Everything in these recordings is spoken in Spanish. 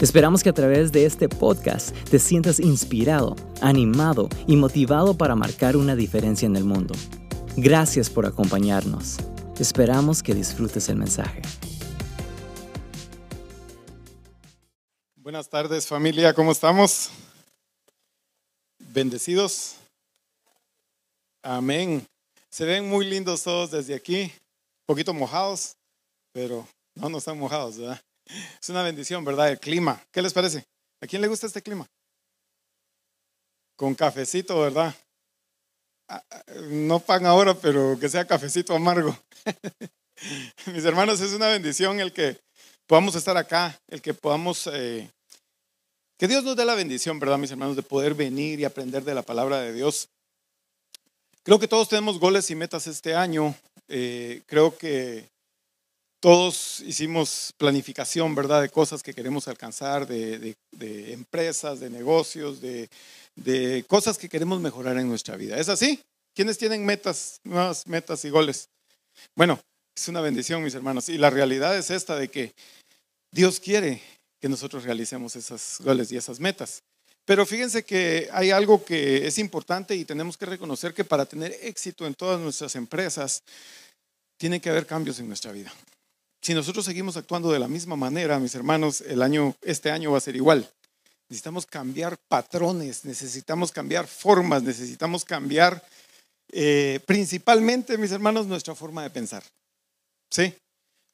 Esperamos que a través de este podcast te sientas inspirado, animado y motivado para marcar una diferencia en el mundo. Gracias por acompañarnos. Esperamos que disfrutes el mensaje. Buenas tardes familia, ¿cómo estamos? Bendecidos. Amén. Se ven muy lindos todos desde aquí, un poquito mojados, pero no, no están mojados, ¿verdad? Es una bendición, ¿verdad? El clima. ¿Qué les parece? ¿A quién le gusta este clima? Con cafecito, ¿verdad? Ah, ah, no pan ahora, pero que sea cafecito amargo. Mis hermanos, es una bendición el que podamos estar acá, el que podamos... Eh, que Dios nos dé la bendición, ¿verdad, mis hermanos? De poder venir y aprender de la palabra de Dios. Creo que todos tenemos goles y metas este año. Eh, creo que todos hicimos planificación, ¿verdad? De cosas que queremos alcanzar, de, empresas, de negocios, de, cosas que queremos mejorar en nuestra vida. ¿Es así? ¿Quiénes tienen metas, nuevas metas y goles? Bueno, es una bendición, mis hermanos. Y la realidad es esta de que Dios quiere que nosotros realicemos esos goles y esas metas. Pero fíjense que hay algo que es importante y tenemos que reconocer que para tener éxito en todas nuestras empresas, tiene que haber cambios en nuestra vida. Si nosotros seguimos actuando de la misma manera, mis hermanos, el año, este año va a ser igual. Necesitamos cambiar patrones, necesitamos cambiar formas, necesitamos cambiar eh, principalmente, mis hermanos, nuestra forma de pensar. ¿Sí?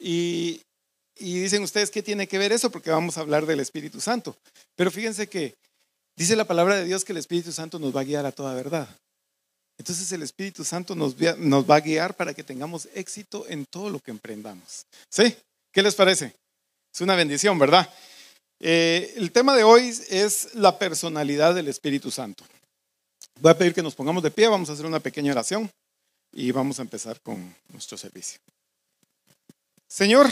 Y, y dicen ustedes, ¿qué tiene que ver eso? Porque vamos a hablar del Espíritu Santo. Pero fíjense que dice la palabra de Dios que el Espíritu Santo nos va a guiar a toda verdad. Entonces el Espíritu Santo nos, va a guiar para que tengamos éxito en todo lo que emprendamos. ¿Sí? ¿Qué les parece? Es una bendición, ¿verdad? Eh, el tema de hoy es la personalidad del Espíritu Santo. Voy a pedir que nos pongamos de pie, vamos a hacer una pequeña oración y vamos a empezar con nuestro servicio. Señor,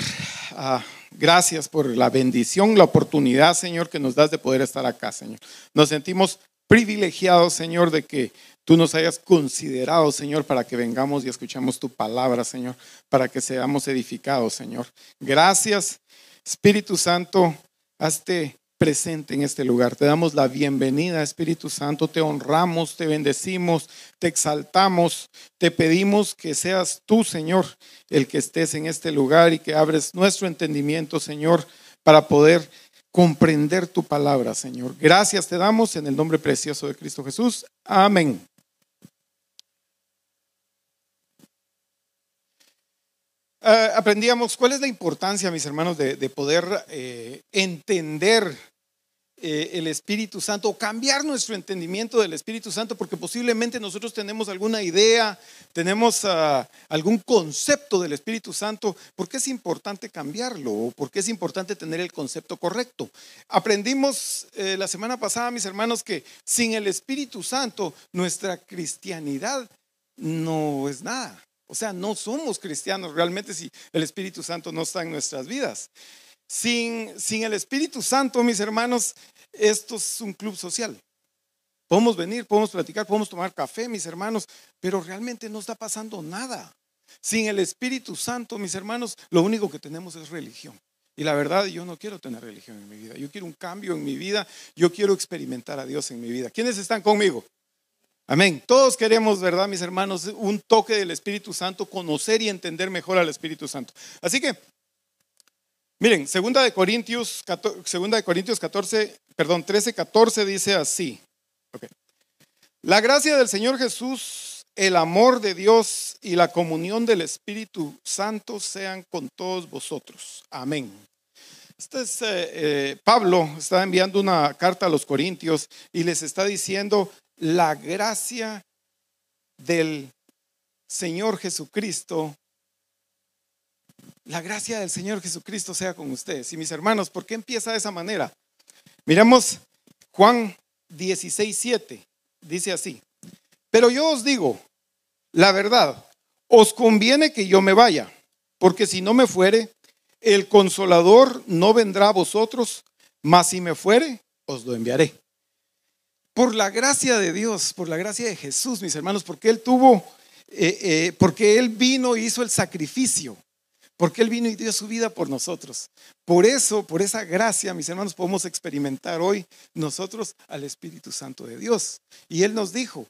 ah, gracias por la bendición, la oportunidad, Señor, que nos das de poder estar acá, Señor. Nos sentimos privilegiados, Señor, de que tú nos hayas considerado, Señor, para que vengamos y escuchemos tu palabra, Señor, para que seamos edificados, Señor. Gracias, Espíritu Santo, hazte presente en este lugar. Te damos la bienvenida, Espíritu Santo, te honramos, te bendecimos, te exaltamos, te pedimos que seas tú, Señor, el que estés en este lugar y que abres nuestro entendimiento, Señor, para poder comprender tu palabra, Señor. Gracias te damos en el nombre precioso de Cristo Jesús. Amén. Eh, aprendíamos cuál es la importancia, mis hermanos, de, poder eh, entender eh, el Espíritu Santo o cambiar nuestro entendimiento del Espíritu Santo, porque posiblemente nosotros tenemos alguna idea, tenemos ah, algún concepto del Espíritu Santo. ¿Por qué es importante cambiarlo? ¿O por qué es importante tener el concepto correcto? Aprendimos la semana pasada, mis hermanos, que sin el Espíritu Santo nuestra cristianidad no es nada. O sea, no somos cristianos realmente si el Espíritu Santo no está en nuestras vidas. Sin, sin el Espíritu Santo, mis hermanos, esto es un club social. Podemos venir, podemos platicar, podemos tomar café, mis hermanos, pero realmente no está pasando nada. Sin el Espíritu Santo, mis hermanos, lo único que tenemos es religión. Y la verdad, yo no quiero tener religión en mi vida. Yo quiero un cambio en mi vida. Yo quiero experimentar a Dios en mi vida. ¿Quiénes están conmigo? Amén. Todos queremos, ¿verdad, mis hermanos? Un toque del Espíritu Santo, conocer y entender mejor al Espíritu Santo. Así que, miren, segunda de Corintios, segunda de Corintios 14, perdón, 13, 14 dice así. La gracia del Señor Jesús, el amor de Dios y la comunión del Espíritu Santo sean con todos vosotros. Amén. Este es eh, eh, Pablo, está enviando una carta a los Corintios y les está diciendo, la gracia del Señor Jesucristo, la gracia del Señor Jesucristo sea con ustedes. Y mis hermanos, ¿por qué empieza de esa manera? Miramos Juan 16, 7, dice así, pero yo os digo, la verdad, os conviene que yo me vaya, porque si no me fuere, el consolador no vendrá a vosotros, mas si me fuere, os lo enviaré. Por la gracia de Dios, por la gracia de Jesús, mis hermanos, porque Él tuvo, eh, eh, porque Él vino y hizo el sacrificio, porque Él vino y dio su vida por nosotros. Por eso, por esa gracia, mis hermanos, podemos experimentar hoy nosotros al Espíritu Santo de Dios. Y Él nos dijo,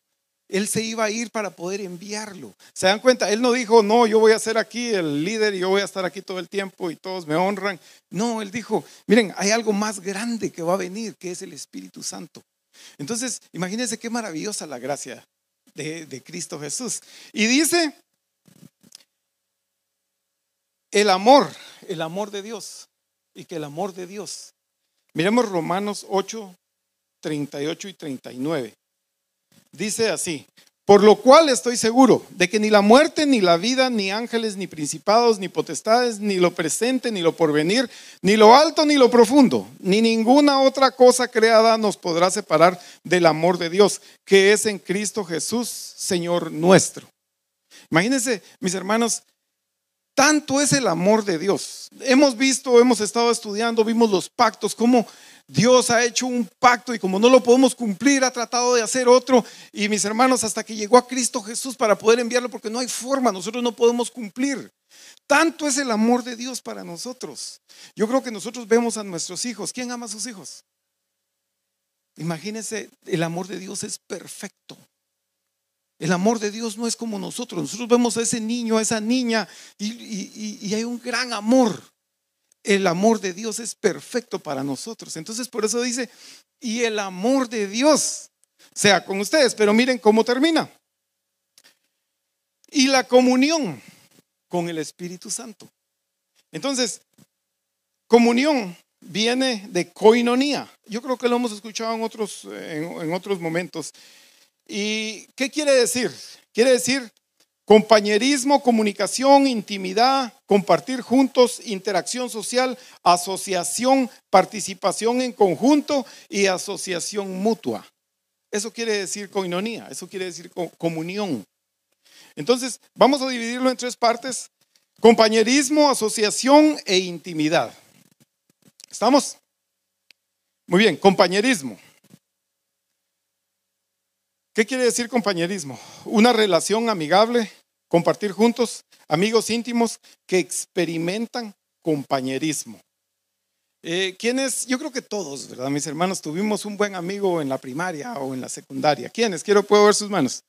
él se iba a ir para poder enviarlo. ¿Se dan cuenta? Él no dijo, no, yo voy a ser aquí el líder y yo voy a estar aquí todo el tiempo y todos me honran. No, él dijo, miren, hay algo más grande que va a venir, que es el Espíritu Santo. Entonces, imagínense qué maravillosa la gracia de, Cristo Jesús. Y dice, el amor, el amor de Dios. Y que el amor de Dios. Miremos Romanos 8, 38 y 39. Dice así, por lo cual estoy seguro de que ni la muerte, ni la vida, ni ángeles, ni principados, ni potestades, ni lo presente, ni lo porvenir, ni lo alto, ni lo profundo, ni ninguna otra cosa creada nos podrá separar del amor de Dios, que es en Cristo Jesús, Señor nuestro. Imagínense, mis hermanos, tanto es el amor de Dios. Hemos visto, hemos estado estudiando, vimos los pactos, cómo Dios ha hecho un pacto y como no lo podemos cumplir, ha tratado de hacer otro. Y mis hermanos, hasta que llegó a Cristo Jesús para poder enviarlo, porque no hay forma, nosotros no podemos cumplir. Tanto es el amor de Dios para nosotros. Yo creo que nosotros vemos a nuestros hijos. ¿Quién ama a sus hijos? Imagínense, el amor de Dios es perfecto. El amor de Dios no es como nosotros. Nosotros vemos a ese niño, a esa niña, y, y hay un gran amor el amor de Dios es perfecto para nosotros. Entonces por eso dice, y el amor de Dios sea con ustedes. Pero miren cómo termina. Y la comunión con el Espíritu Santo. Entonces, comunión viene de coinonía. Yo creo que lo hemos escuchado en otros, en otros momentos. ¿Y qué quiere decir? Quiere decir Compañerismo, comunicación, intimidad, compartir juntos, interacción social, asociación, participación en conjunto y asociación mutua. Eso quiere decir coinonía, eso quiere decir comunión. Entonces, vamos a dividirlo en tres partes. Compañerismo, asociación e intimidad. ¿Estamos? Muy bien, compañerismo. ¿Qué quiere decir compañerismo? Una relación amigable, compartir juntos, amigos íntimos que experimentan compañerismo. Eh, ¿Quiénes? Yo creo que todos, ¿verdad? Mis hermanos, tuvimos un buen amigo en la primaria o en la secundaria. ¿Quiénes? Quiero, puedo ver sus manos.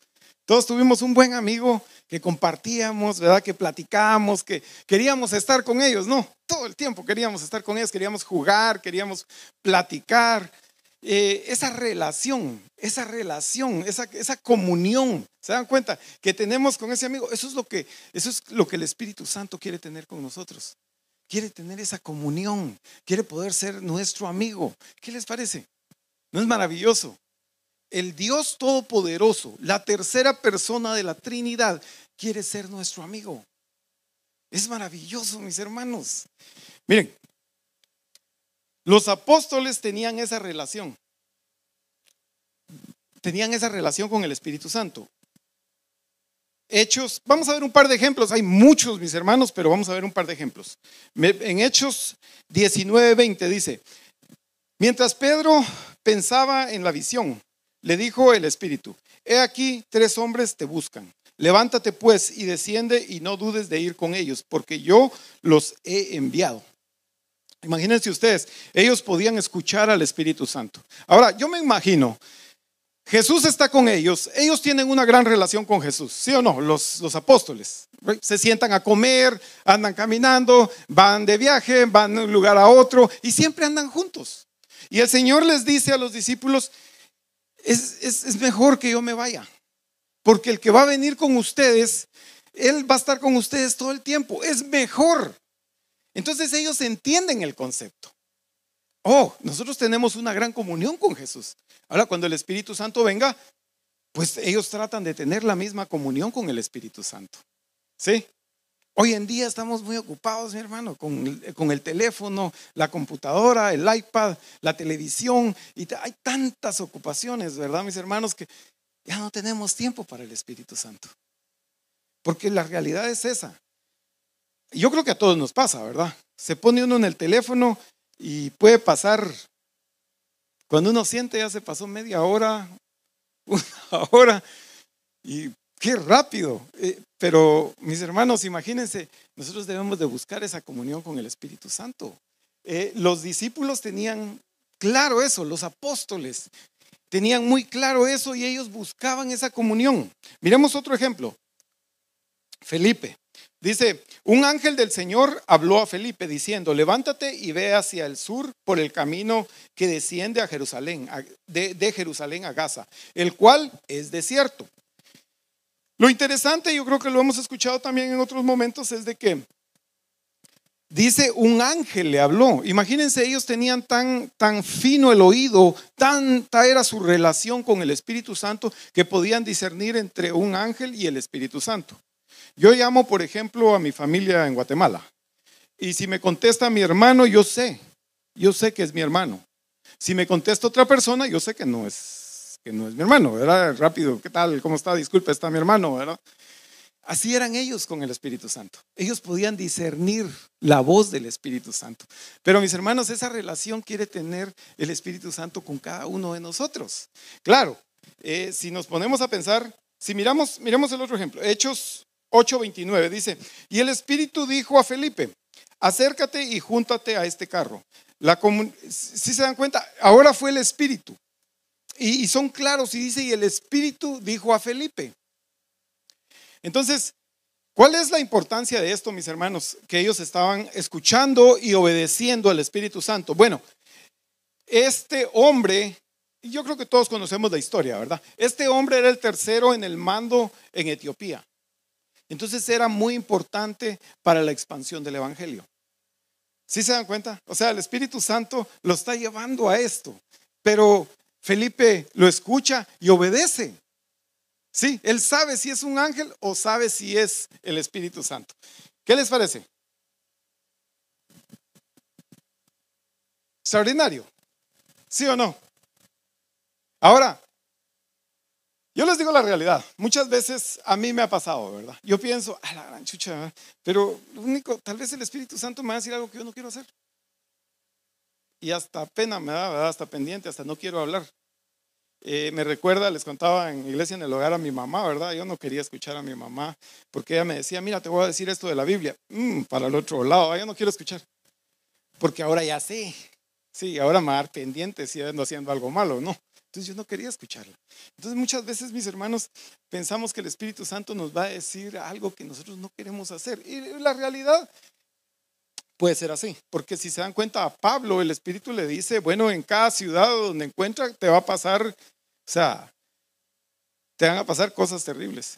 Todos tuvimos un buen amigo que compartíamos, ¿verdad? Que platicábamos, que queríamos estar con ellos, ¿no? Todo el tiempo queríamos estar con ellos, queríamos jugar, queríamos platicar. Eh, esa relación, esa relación, esa, esa comunión, ¿se dan cuenta? Que tenemos con ese amigo, eso es, lo que, eso es lo que el Espíritu Santo quiere tener con nosotros. Quiere tener esa comunión, quiere poder ser nuestro amigo. ¿Qué les parece? ¿No es maravilloso? El Dios Todopoderoso, la tercera persona de la Trinidad, quiere ser nuestro amigo. Es maravilloso, mis hermanos. Miren, los apóstoles tenían esa relación. Tenían esa relación con el Espíritu Santo. Hechos, vamos a ver un par de ejemplos. Hay muchos, mis hermanos, pero vamos a ver un par de ejemplos. En Hechos 19:20 dice: Mientras Pedro pensaba en la visión, le dijo el Espíritu: He aquí, tres hombres te buscan. Levántate pues y desciende y no dudes de ir con ellos, porque yo los he enviado. Imagínense ustedes, ellos podían escuchar al Espíritu Santo. Ahora, yo me imagino, Jesús está con ellos, ellos tienen una gran relación con Jesús, ¿sí o no? Los, los apóstoles. Se sientan a comer, andan caminando, van de viaje, van de un lugar a otro y siempre andan juntos. Y el Señor les dice a los discípulos, es, es mejor que yo me vaya, porque el que va a venir con ustedes, Él va a estar con ustedes todo el tiempo. Es mejor entonces ellos entienden el concepto. Oh, nosotros tenemos una gran comunión con Jesús. Ahora, cuando el Espíritu Santo venga, pues ellos tratan de tener la misma comunión con el Espíritu Santo. ¿Sí? Hoy en día estamos muy ocupados, mi hermano, con, con, el teléfono, la computadora, el iPad, la televisión, y hay tantas ocupaciones, ¿verdad, mis hermanos? Que ya no tenemos tiempo para el Espíritu Santo. porque la realidad es esa. Yo creo que a todos nos pasa, ¿verdad? Se pone uno en el teléfono y puede pasar, cuando uno siente ya se pasó media hora, una hora, y qué rápido. Eh, pero mis hermanos, imagínense, nosotros debemos de buscar esa comunión con el Espíritu Santo. Eh, los discípulos tenían claro eso, los apóstoles tenían muy claro eso y ellos buscaban esa comunión. Miremos otro ejemplo. Felipe. Dice, un ángel del Señor habló a Felipe diciendo, levántate y ve hacia el sur por el camino que desciende a Jerusalén, de, Jerusalén a Gaza, el cual es desierto. Lo interesante, yo creo que lo hemos escuchado también en otros momentos, es de que Dice, un ángel le habló. Imagínense, ellos tenían tan, tan fino el oído, tanta era su relación con el Espíritu Santo que podían discernir entre un ángel y el Espíritu Santo. Yo llamo, por ejemplo, a mi familia en Guatemala. Y si me contesta mi hermano, yo sé, yo sé que es mi hermano. Si me contesta otra persona, yo sé que no es, que no es mi hermano, ¿verdad? Rápido, ¿qué tal? ¿Cómo está? Disculpe, está mi hermano, ¿verdad? Así eran ellos con el Espíritu Santo. Ellos podían discernir la voz del Espíritu Santo. Pero mis hermanos, esa relación quiere tener el Espíritu Santo con cada uno de nosotros. Claro, eh, si nos ponemos a pensar, si miramos, miremos el otro ejemplo, Hechos 8:29 dice, y el Espíritu dijo a Felipe, acércate y júntate a este carro. si se dan cuenta, ahora fue el Espíritu. Y, y son claros y dice, y el Espíritu dijo a Felipe. Entonces, ¿cuál es la importancia de esto, mis hermanos? Que ellos estaban escuchando y obedeciendo al Espíritu Santo. Bueno, este hombre, yo creo que todos conocemos la historia, ¿verdad? Este hombre era el tercero en el mando en Etiopía. Entonces era muy importante para la expansión del Evangelio. ¿Sí se dan cuenta? O sea, el Espíritu Santo lo está llevando a esto. Pero Felipe lo escucha y obedece. Sí, él sabe si es un ángel o sabe si es el Espíritu Santo. ¿Qué les parece? Extraordinario. ¿Sí o no? Ahora, yo les digo la realidad. Muchas veces a mí me ha pasado, ¿verdad? Yo pienso, a la gran chucha, pero lo único, tal vez el Espíritu Santo me va a decir algo que yo no quiero hacer. Y hasta pena me da, ¿verdad? Hasta pendiente, hasta no quiero hablar. Eh, me recuerda, les contaba en iglesia en el hogar a mi mamá, ¿verdad? Yo no quería escuchar a mi mamá porque ella me decía, mira, te voy a decir esto de la Biblia. Mm, para el otro lado, yo no quiero escuchar. Porque ahora ya sé. Sí, ahora me va a dar pendiente si ando haciendo algo malo, ¿no? Entonces yo no quería escucharla. Entonces muchas veces, mis hermanos, pensamos que el Espíritu Santo nos va a decir algo que nosotros no queremos hacer. Y la realidad puede ser así, porque si se dan cuenta a Pablo, el Espíritu le dice, bueno, en cada ciudad donde encuentra te va a pasar, o sea, te van a pasar cosas terribles.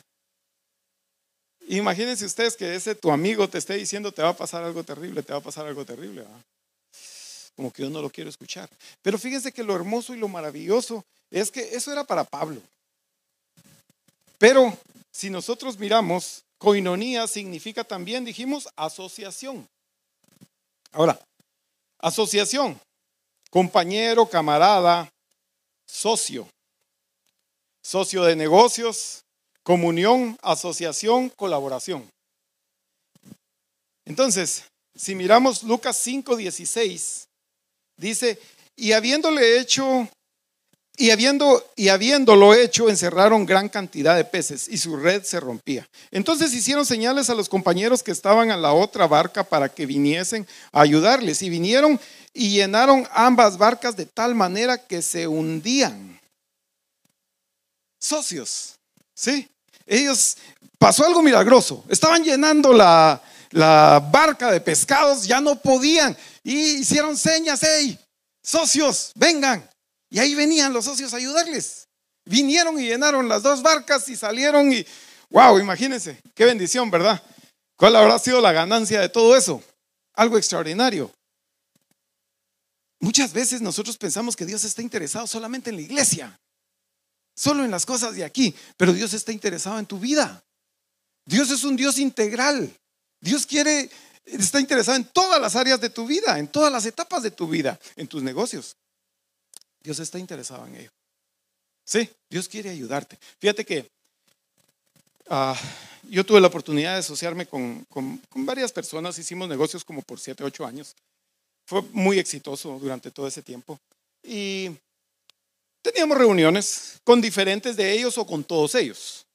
Imagínense ustedes que ese tu amigo te esté diciendo te va a pasar algo terrible, te va a pasar algo terrible. Como que yo no lo quiero escuchar. Pero fíjense que lo hermoso y lo maravilloso es que eso era para Pablo. Pero si nosotros miramos, coinonía significa también, dijimos, asociación. Ahora, asociación, compañero, camarada, socio, socio de negocios, comunión, asociación, colaboración. Entonces, si miramos Lucas 5:16, dice, y habiéndole hecho y, habiendo, y habiéndolo hecho, encerraron gran cantidad de peces y su red se rompía. Entonces hicieron señales a los compañeros que estaban en la otra barca para que viniesen a ayudarles. Y vinieron y llenaron ambas barcas de tal manera que se hundían. Socios, ¿sí? Ellos, pasó algo milagroso. Estaban llenando la, la barca de pescados, ya no podían. Y hicieron señas, hey, socios, vengan. Y ahí venían los socios a ayudarles. Vinieron y llenaron las dos barcas y salieron y, wow, imagínense, qué bendición, ¿verdad? ¿Cuál habrá sido la ganancia de todo eso? Algo extraordinario. Muchas veces nosotros pensamos que Dios está interesado solamente en la iglesia, solo en las cosas de aquí, pero Dios está interesado en tu vida. Dios es un Dios integral. Dios quiere, está interesado en todas las áreas de tu vida, en todas las etapas de tu vida, en tus negocios, Dios está interesado en ello. Sí, Dios quiere ayudarte. Fíjate que ah, yo tuve la oportunidad de asociarme con, con, varias personas, hicimos negocios como por 7, 8 años. Fue muy exitoso durante todo ese tiempo. Y teníamos reuniones con diferentes de ellos o con todos ellos.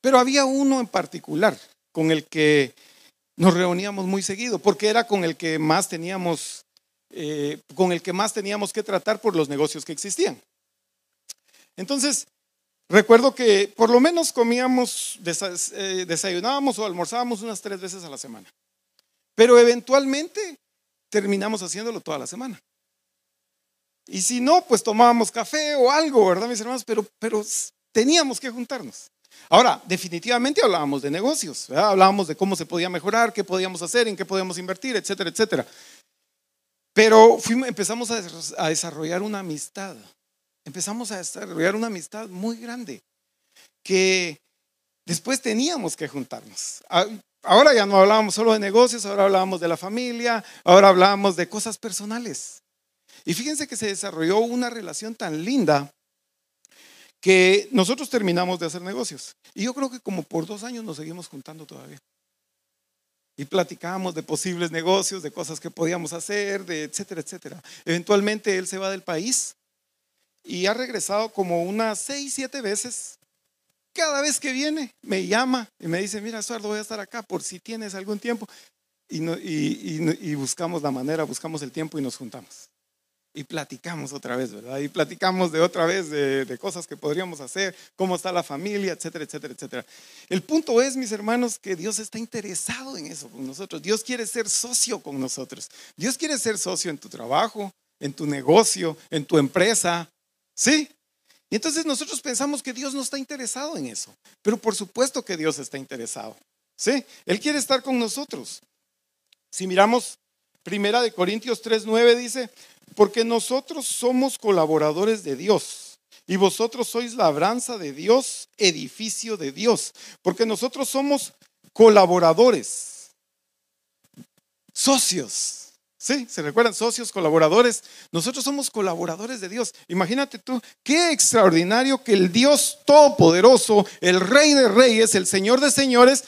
Pero había uno en particular con el que nos reuníamos muy seguido, porque era con el que más teníamos, eh, con el que más teníamos que tratar por los negocios que existían. Entonces, recuerdo que por lo menos comíamos, eh, desayunábamos o almorzábamos unas tres veces a la semana. Pero eventualmente terminamos haciéndolo toda la semana. Y si no, pues tomábamos café o algo, ¿verdad, mis hermanos? Pero, pero teníamos que juntarnos. Ahora, definitivamente hablábamos de negocios, hablábamos de cómo se podía mejorar, qué podíamos hacer, en qué podíamos invertir, etcétera, etcétera. Pero empezamos a desarrollar una amistad, empezamos a desarrollar una amistad muy grande que después teníamos que juntarnos. Ahora ya no hablábamos solo de negocios, ahora hablábamos de la familia, ahora hablábamos de cosas personales. Y fíjense que se desarrolló una relación tan linda que nosotros terminamos de hacer negocios. Y yo creo que como por dos años nos seguimos juntando todavía. Y platicábamos de posibles negocios, de cosas que podíamos hacer, de etcétera, etcétera. Eventualmente él se va del país y ha regresado como unas seis, siete veces. Cada vez que viene me llama y me dice, mira, Eduardo, voy a estar acá por si tienes algún tiempo. Y, y buscamos la manera, buscamos el tiempo y nos juntamos y platicamos otra vez, ¿verdad? Y platicamos de otra vez de, cosas que podríamos hacer, cómo está la familia, etcétera, etcétera, etcétera. El punto es, mis hermanos, que Dios está interesado en eso con nosotros. Dios quiere ser socio con nosotros. Dios quiere ser socio en tu trabajo, en tu negocio, en tu empresa. ¿Sí? Y entonces nosotros pensamos que Dios no está interesado en eso. Pero por supuesto que Dios está interesado. ¿Sí? Él quiere estar con nosotros. Si miramos Primera de Corintios 3:9 dice, porque nosotros somos colaboradores de Dios y vosotros sois labranza de Dios, edificio de Dios, porque nosotros somos colaboradores, socios. ¿Sí? ¿Se recuerdan? Socios, colaboradores. Nosotros somos colaboradores de Dios. Imagínate tú, qué extraordinario que el Dios Todopoderoso, el Rey de Reyes, el Señor de Señores,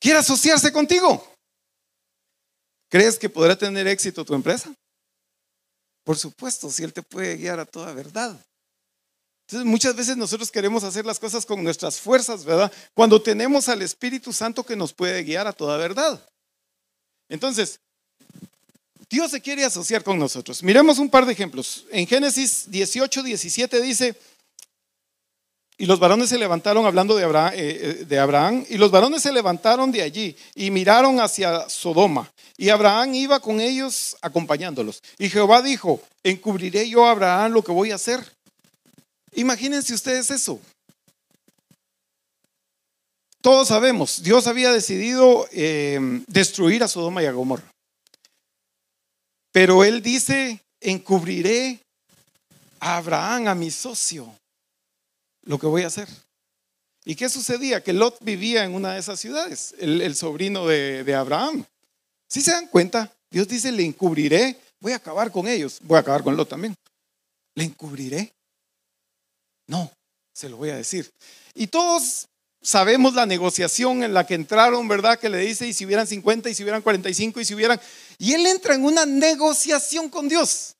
quiera asociarse contigo. ¿Crees que podrá tener éxito tu empresa? Por supuesto, si Él te puede guiar a toda verdad. Entonces muchas veces nosotros queremos hacer las cosas con nuestras fuerzas, ¿verdad? Cuando tenemos al Espíritu Santo que nos puede guiar a toda verdad. Entonces, Dios se quiere asociar con nosotros. Miremos un par de ejemplos. En Génesis 18, 17 dice, y los varones se levantaron hablando de Abraham, eh, eh, de Abraham, y los varones se levantaron de allí y miraron hacia Sodoma. Y Abraham iba con ellos acompañándolos. Y Jehová dijo, encubriré yo a Abraham lo que voy a hacer. Imagínense ustedes eso. Todos sabemos, Dios había decidido eh, destruir a Sodoma y a Gomorra. Pero él dice, encubriré a Abraham, a mi socio lo que voy a hacer. ¿Y qué sucedía? Que Lot vivía en una de esas ciudades, el, sobrino de, Abraham. Si se dan cuenta, Dios dice, le encubriré, voy a acabar con ellos, voy a acabar con Lot también. ¿Le encubriré? No, se lo voy a decir. Y todos sabemos la negociación en la que entraron, ¿verdad? Que le dice, y si hubieran 50, y si hubieran 45, y si hubieran... Y él entra en una negociación con Dios.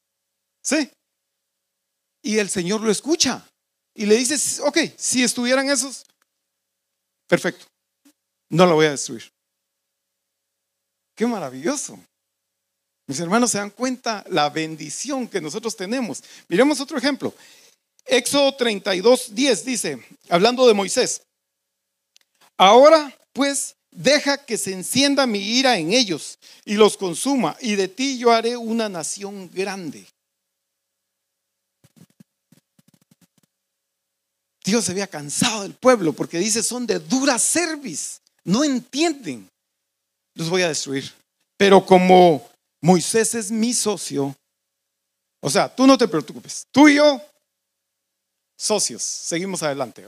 ¿Sí? Y el Señor lo escucha. Y le dices, ok, si estuvieran esos, perfecto, no lo voy a destruir. Qué maravilloso. Mis hermanos se dan cuenta la bendición que nosotros tenemos. Miremos otro ejemplo. Éxodo 32, 10 dice, hablando de Moisés, ahora pues deja que se encienda mi ira en ellos y los consuma, y de ti yo haré una nación grande. Dios se había cansado del pueblo porque dice, son de dura cerviz, no entienden. Los voy a destruir. Pero como Moisés es mi socio, o sea, tú no te preocupes, tú y yo, socios, seguimos adelante.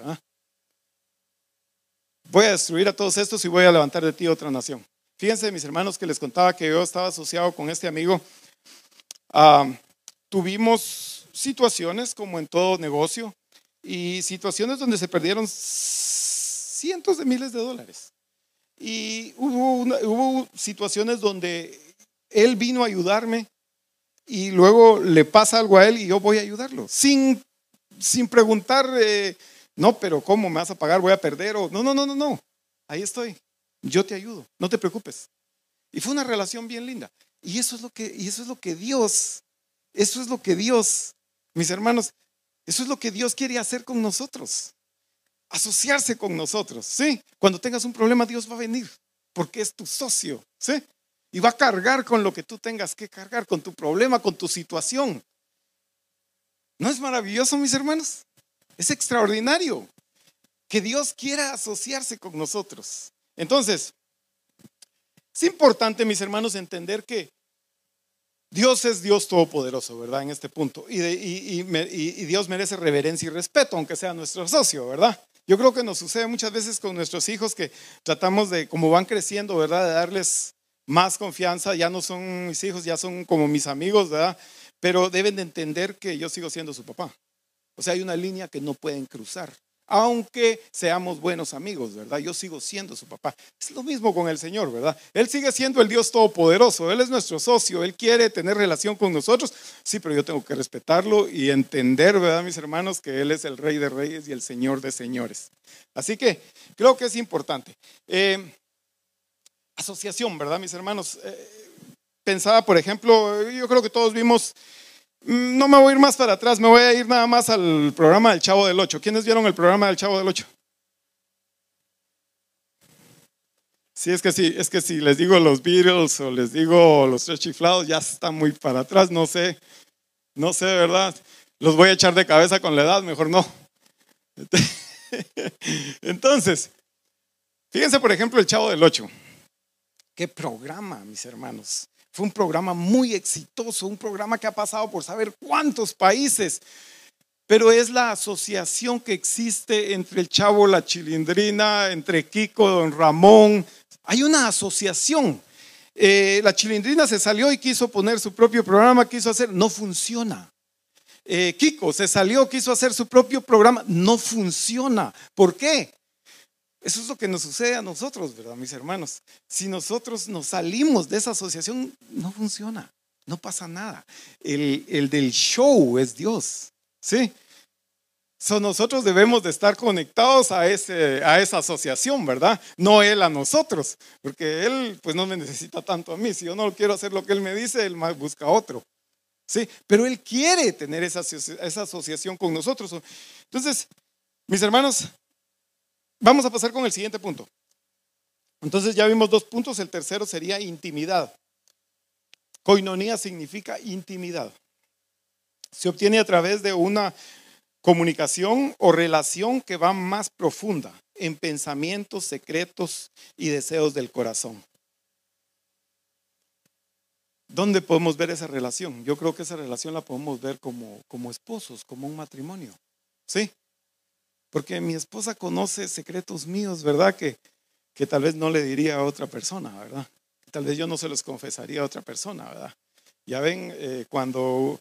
Voy a destruir a todos estos y voy a levantar de ti otra nación. Fíjense, mis hermanos, que les contaba que yo estaba asociado con este amigo. Ah, tuvimos situaciones como en todo negocio y situaciones donde se perdieron cientos de miles de dólares. Y hubo, situaciones donde él vino a ayudarme y luego le pasa algo a él y yo voy a ayudarlo, sin, sin preguntar, eh, no, pero ¿cómo me vas a pagar? ¿Voy a perder? O, no, no, no, no, no, ahí estoy, yo te ayudo, no te preocupes. Y fue una relación bien linda. Y eso es lo que, y eso es lo que Dios, eso es lo que Dios, mis hermanos, eso es lo que Dios quiere hacer con nosotros. Asociarse con nosotros, ¿sí? Cuando tengas un problema, Dios va a venir, porque es tu socio, ¿sí? Y va a cargar con lo que tú tengas que cargar, con tu problema, con tu situación. ¿No es maravilloso, mis hermanos? Es extraordinario que Dios quiera asociarse con nosotros. Entonces, es importante, mis hermanos, entender que Dios es Dios todopoderoso, ¿verdad? En este punto. Y, y, Dios merece reverencia y respeto, aunque sea nuestro socio, ¿verdad? Yo creo que nos sucede muchas veces con nuestros hijos que tratamos de, como van creciendo, ¿verdad? De darles más confianza, ya no son mis hijos, ya son como mis amigos, ¿verdad? Pero deben de entender que yo sigo siendo su papá. O sea, hay una línea que no pueden cruzar, aunque seamos buenos amigos, ¿verdad? Yo sigo siendo su papá. Es lo mismo con el Señor, ¿verdad? Él sigue siendo el Dios Todopoderoso, Él es nuestro socio, Él quiere tener relación con nosotros, sí, pero yo tengo que respetarlo y entender, ¿verdad, mis hermanos, que Él es el Rey de Reyes y el Señor de Señores. Así que creo que es importante. Eh, asociación, ¿verdad, mis hermanos? Eh, pensaba, por ejemplo, yo creo que todos vimos, no me voy a ir más para atrás, me voy a ir nada más al programa del Chavo del Ocho. ¿Quiénes vieron el programa del Chavo del Ocho? Sí, es que sí, es que si les digo los Beatles o les digo los tres chiflados, ya está muy para atrás, no sé, no sé, ¿verdad? Los voy a echar de cabeza con la edad, mejor no. Entonces, fíjense por ejemplo el Chavo del Ocho. Qué programa, mis hermanos. Fue un programa muy exitoso, un programa que ha pasado por saber cuántos países. Pero es la asociación que existe entre el chavo, la chilindrina, entre Kiko, don Ramón. Hay una asociación. Eh, la chilindrina se salió y quiso poner su propio programa, quiso hacer, no funciona. Eh, Kiko se salió, quiso hacer su propio programa, no funciona. ¿Por qué? Eso es lo que nos sucede a nosotros, ¿verdad, mis hermanos? Si nosotros nos salimos de esa asociación, no funciona, no pasa nada. El, el del show es Dios, ¿sí? So, nosotros debemos de estar conectados a, ese, a esa asociación, ¿verdad? No Él a nosotros, porque Él pues no me necesita tanto a mí. Si yo no quiero hacer lo que Él me dice, Él busca otro. ¿Sí? Pero Él quiere tener esa, esa asociación con nosotros. Entonces, mis hermanos, Vamos a pasar con el siguiente punto. Entonces ya vimos dos puntos, el tercero sería intimidad. Coinonía significa intimidad. Se obtiene a través de una comunicación o relación que va más profunda en pensamientos secretos y deseos del corazón. ¿Dónde podemos ver esa relación? Yo creo que esa relación la podemos ver como, como esposos, como un matrimonio. ¿Sí? Porque mi esposa conoce secretos míos, ¿verdad? Que, que tal vez no le diría a otra persona, ¿verdad? Tal vez yo no se los confesaría a otra persona, ¿verdad? Ya ven, eh, cuando,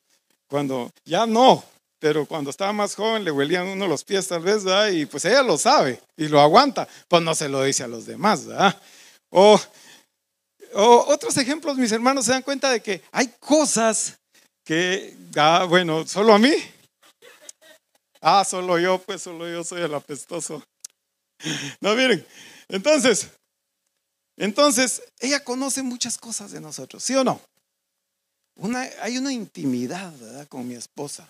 cuando, ya no, pero cuando estaba más joven le huelían uno los pies tal vez, ¿verdad? Y pues ella lo sabe y lo aguanta, pues no se lo dice a los demás, ¿verdad? O, o otros ejemplos, mis hermanos se dan cuenta de que hay cosas que, ah, bueno, solo a mí, Ah, solo yo, pues solo yo soy el apestoso. No, miren, entonces, entonces, ella conoce muchas cosas de nosotros, ¿sí o no? Hay una intimidad, ¿verdad? Con mi esposa.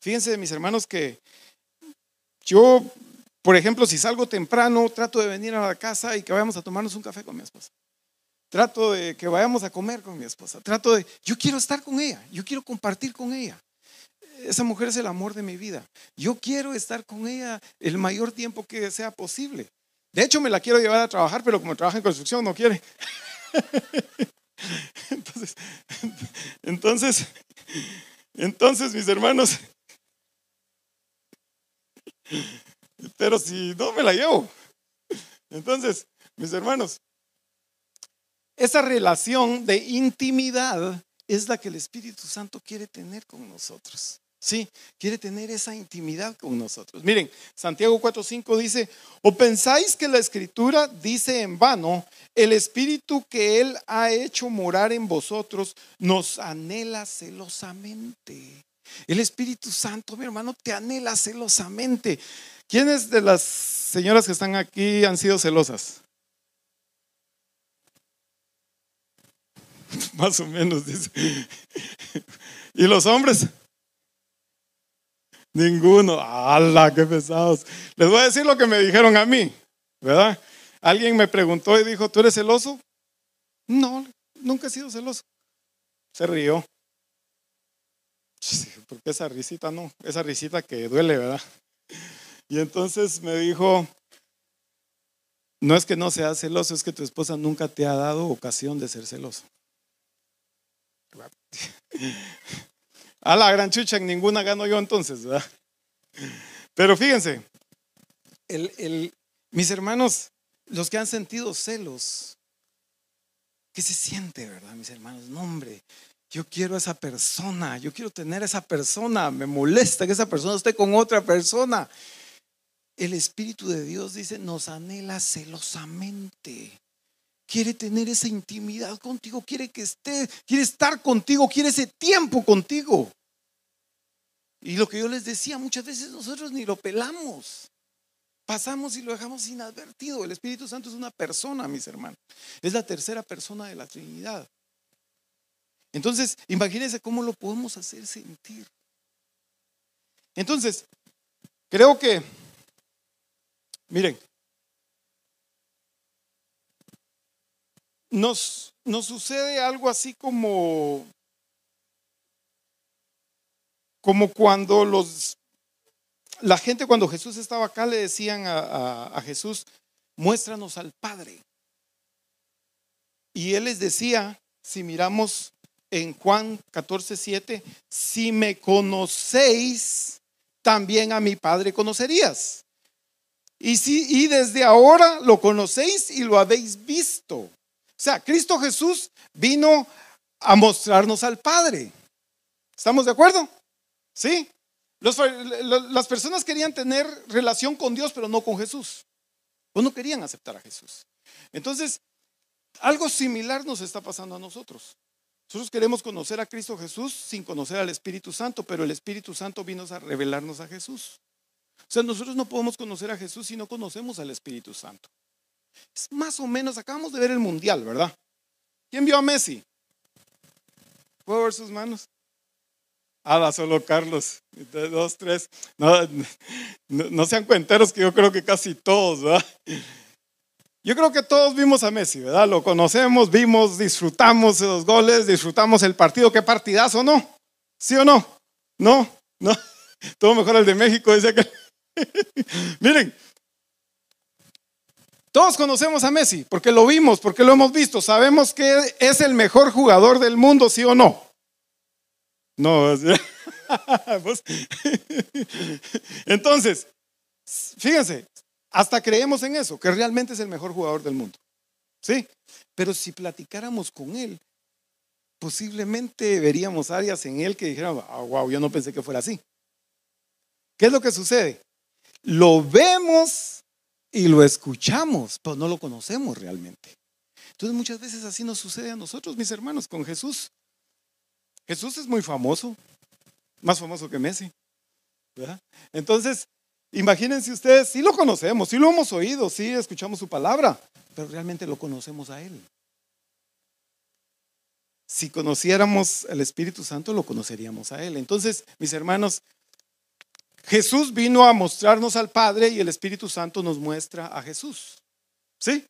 Fíjense, mis hermanos, que yo, por ejemplo, si salgo temprano, trato de venir a la casa y que vayamos a tomarnos un café con mi esposa. Trato de que vayamos a comer con mi esposa. Trato de, yo quiero estar con ella, yo quiero compartir con ella esa mujer es el amor de mi vida. Yo quiero estar con ella el mayor tiempo que sea posible. De hecho, me la quiero llevar a trabajar, pero como trabaja en construcción, no quiere. Entonces, entonces, entonces, mis hermanos, pero si no me la llevo. Entonces, mis hermanos, esa relación de intimidad es la que el Espíritu Santo quiere tener con nosotros. Sí, quiere tener esa intimidad con nosotros. Miren, Santiago 4:5 dice, "O pensáis que la escritura dice en vano, el espíritu que él ha hecho morar en vosotros nos anhela celosamente." El Espíritu Santo, mi hermano, te anhela celosamente. ¿Quiénes de las señoras que están aquí han sido celosas? Más o menos, dice. ¿Y los hombres? Ninguno. ¡Hala, qué pesados! Les voy a decir lo que me dijeron a mí, ¿verdad? Alguien me preguntó y dijo, ¿tú eres celoso? No, nunca he sido celoso. Se rió. Porque esa risita no, esa risita que duele, ¿verdad? Y entonces me dijo, no es que no seas celoso, es que tu esposa nunca te ha dado ocasión de ser celoso. A la gran chucha, en ninguna gano yo entonces, ¿verdad? Pero fíjense, mis hermanos, los que han sentido celos, ¿qué se siente, verdad, mis hermanos? No, hombre, yo quiero a esa persona, yo quiero tener a esa persona, me molesta que esa persona esté con otra persona. El Espíritu de Dios dice, nos anhela celosamente. Quiere tener esa intimidad contigo, quiere que esté, quiere estar contigo, quiere ese tiempo contigo. Y lo que yo les decía, muchas veces nosotros ni lo pelamos. Pasamos y lo dejamos inadvertido. El Espíritu Santo es una persona, mis hermanos. Es la tercera persona de la Trinidad. Entonces, imagínense cómo lo podemos hacer sentir. Entonces, creo que, miren, nos, nos sucede algo así como, como cuando los, la gente cuando Jesús estaba acá le decían a, a Jesús, muéstranos al Padre. Y él les decía, si miramos en Juan 14, 7, si me conocéis, también a mi Padre conocerías. Y, si, y desde ahora lo conocéis y lo habéis visto. Sea, Cristo Jesús vino a mostrarnos al Padre. ¿Estamos de acuerdo? ¿Sí? las personas querían tener relación con Dios, pero no con Jesús. O no querían aceptar a Jesús. Entonces, algo similar nos está pasando a nosotros. Nosotros queremos conocer a Cristo Jesús sin conocer al Espíritu Santo, pero el Espíritu Santo vino a revelarnos a Jesús. O sea, nosotros no podemos conocer a Jesús si no conocemos al Espíritu Santo. Es más o menos, acabamos de ver el Mundial, ¿verdad? ¿Quién vio a Messi? ¿Puedo ver sus manos? Ah, solo Carlos. Dos, tres. No, no, sean cuenteros que yo creo que casi todos, ¿verdad? Yo creo que todos vimos a Messi, ¿verdad? Lo conocemos, vimos, disfrutamos esos goles, disfrutamos el partido. ¿Qué partidazo, no? ¿Sí o no? No, no. Todo mejor el de México, dice que. Miren, todos conocemos a Messi porque lo vimos, porque lo hemos visto. Sabemos que es el mejor jugador del mundo, ¿sí o no? No. Pues, entonces, fíjense, hasta creemos en eso, que realmente es el mejor jugador del mundo. ¿Sí? Pero si platicáramos con él, posiblemente veríamos áreas en él que dijeran, wow, ah, yo no pensé que fuera así. ¿Qué es lo que sucede? Lo vemos y lo escuchamos, pero no lo conocemos realmente. Entonces muchas veces así nos sucede a nosotros, mis hermanos, con Jesús. Jesús es muy famoso, más famoso que Messi. Entonces, Imagínense ustedes, sí lo conocemos, sí lo hemos oído, sí escuchamos su palabra, pero realmente lo conocemos a Él. Si conociéramos el Espíritu Santo, lo conoceríamos a Él. Entonces, mis hermanos, Jesús vino a mostrarnos al Padre y el Espíritu Santo nos muestra a Jesús. ¿Sí?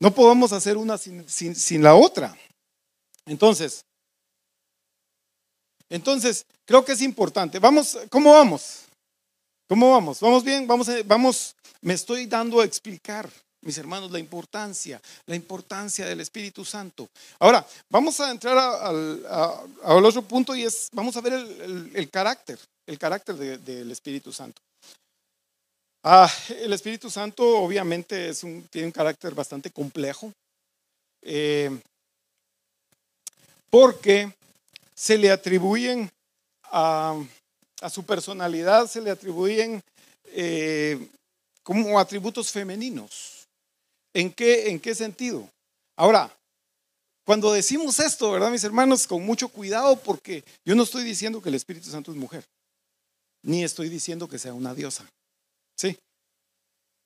No podemos hacer una sin, sin la otra. Entonces, entonces, creo que es importante. Vamos, ¿cómo vamos? ¿Cómo vamos? ¿Vamos bien? Vamos, vamos, me estoy dando a explicar, mis hermanos, la importancia, la importancia del Espíritu Santo. Ahora, vamos a entrar al otro punto y es, vamos a ver el, carácter, el carácter del Espíritu Santo. Ah, el Espíritu Santo obviamente es un, tiene un carácter bastante complejo eh, porque se le atribuyen a, su personalidad se le atribuyen eh, como atributos femeninos. ¿En qué, ¿En qué sentido? Ahora, cuando decimos esto, ¿verdad, mis hermanos? Con mucho cuidado porque yo no estoy diciendo que el Espíritu Santo es mujer, ni estoy diciendo que sea una diosa. ¿Sí?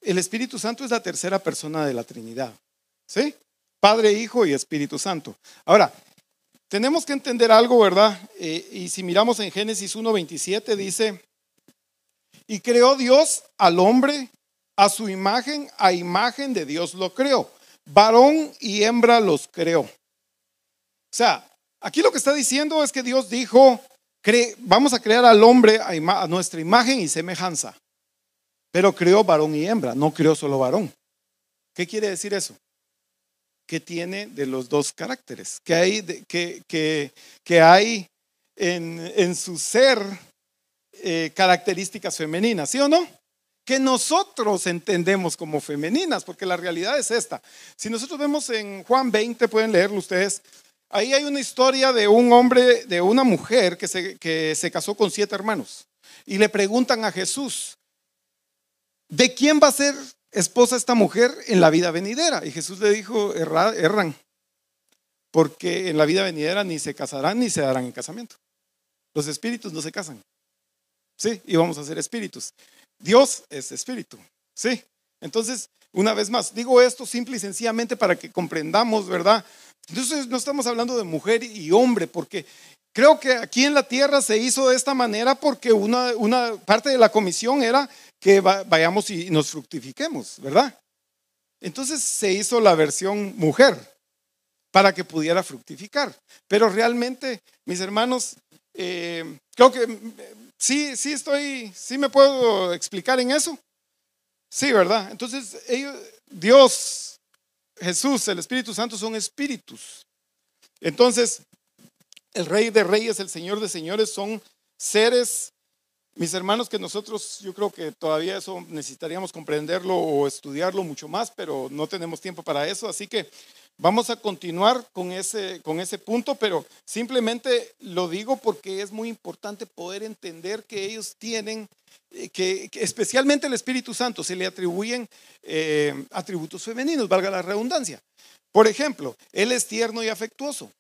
El Espíritu Santo es la tercera persona de la Trinidad. ¿Sí? Padre, Hijo y Espíritu Santo. Ahora, tenemos que entender algo, ¿verdad? Eh, y si miramos en Génesis 1.27 dice, y creó Dios al hombre a su imagen, a imagen de Dios lo creó. Varón y hembra los creó. O sea, aquí lo que está diciendo es que Dios dijo, vamos a crear al hombre a nuestra imagen y semejanza. Pero creó varón y hembra, no creó solo varón. ¿Qué quiere decir eso? Que tiene de los dos caracteres, que hay, que, hay en, en, su ser eh, características femeninas, ¿sí o no? Que nosotros entendemos como femeninas, porque la realidad es esta. Si nosotros vemos en Juan 20, pueden leerlo ustedes, ahí hay una historia de un hombre, de una mujer que se, que se casó con siete hermanos. Y le preguntan a Jesús, ¿de quién va a ser esposa esta mujer en la vida venidera? Y Jesús le dijo, erran, porque en la vida venidera ni se casarán ni se darán en casamiento. Los espíritus no se casan. Sí, y vamos a ser espíritus. Dios es espíritu. Sí. Entonces, una vez más, digo esto simple y sencillamente para que comprendamos, ¿verdad? Entonces, no estamos hablando de mujer y hombre, porque creo que aquí en la tierra se hizo de esta manera porque una, parte de la comisión era que vayamos y nos fructifiquemos, ¿verdad? Entonces se hizo la versión mujer para que pudiera fructificar. Pero realmente, mis hermanos, eh, creo que sí, sí estoy, sí me puedo explicar en eso. Sí, ¿verdad? Entonces, ellos, Dios, Jesús, el Espíritu Santo son espíritus. Entonces, el Rey de Reyes, el Señor de Señores son seres mis hermanos, que nosotros yo creo que todavía eso necesitaríamos comprenderlo o estudiarlo mucho más, pero no tenemos tiempo para eso, así que vamos a continuar con ese, con ese punto, pero simplemente lo digo porque es muy importante poder entender que ellos tienen, eh, que, especialmente el Espíritu Santo se le atribuyen eh, atributos femeninos, valga la redundancia. Por ejemplo, Él es tierno y afectuoso.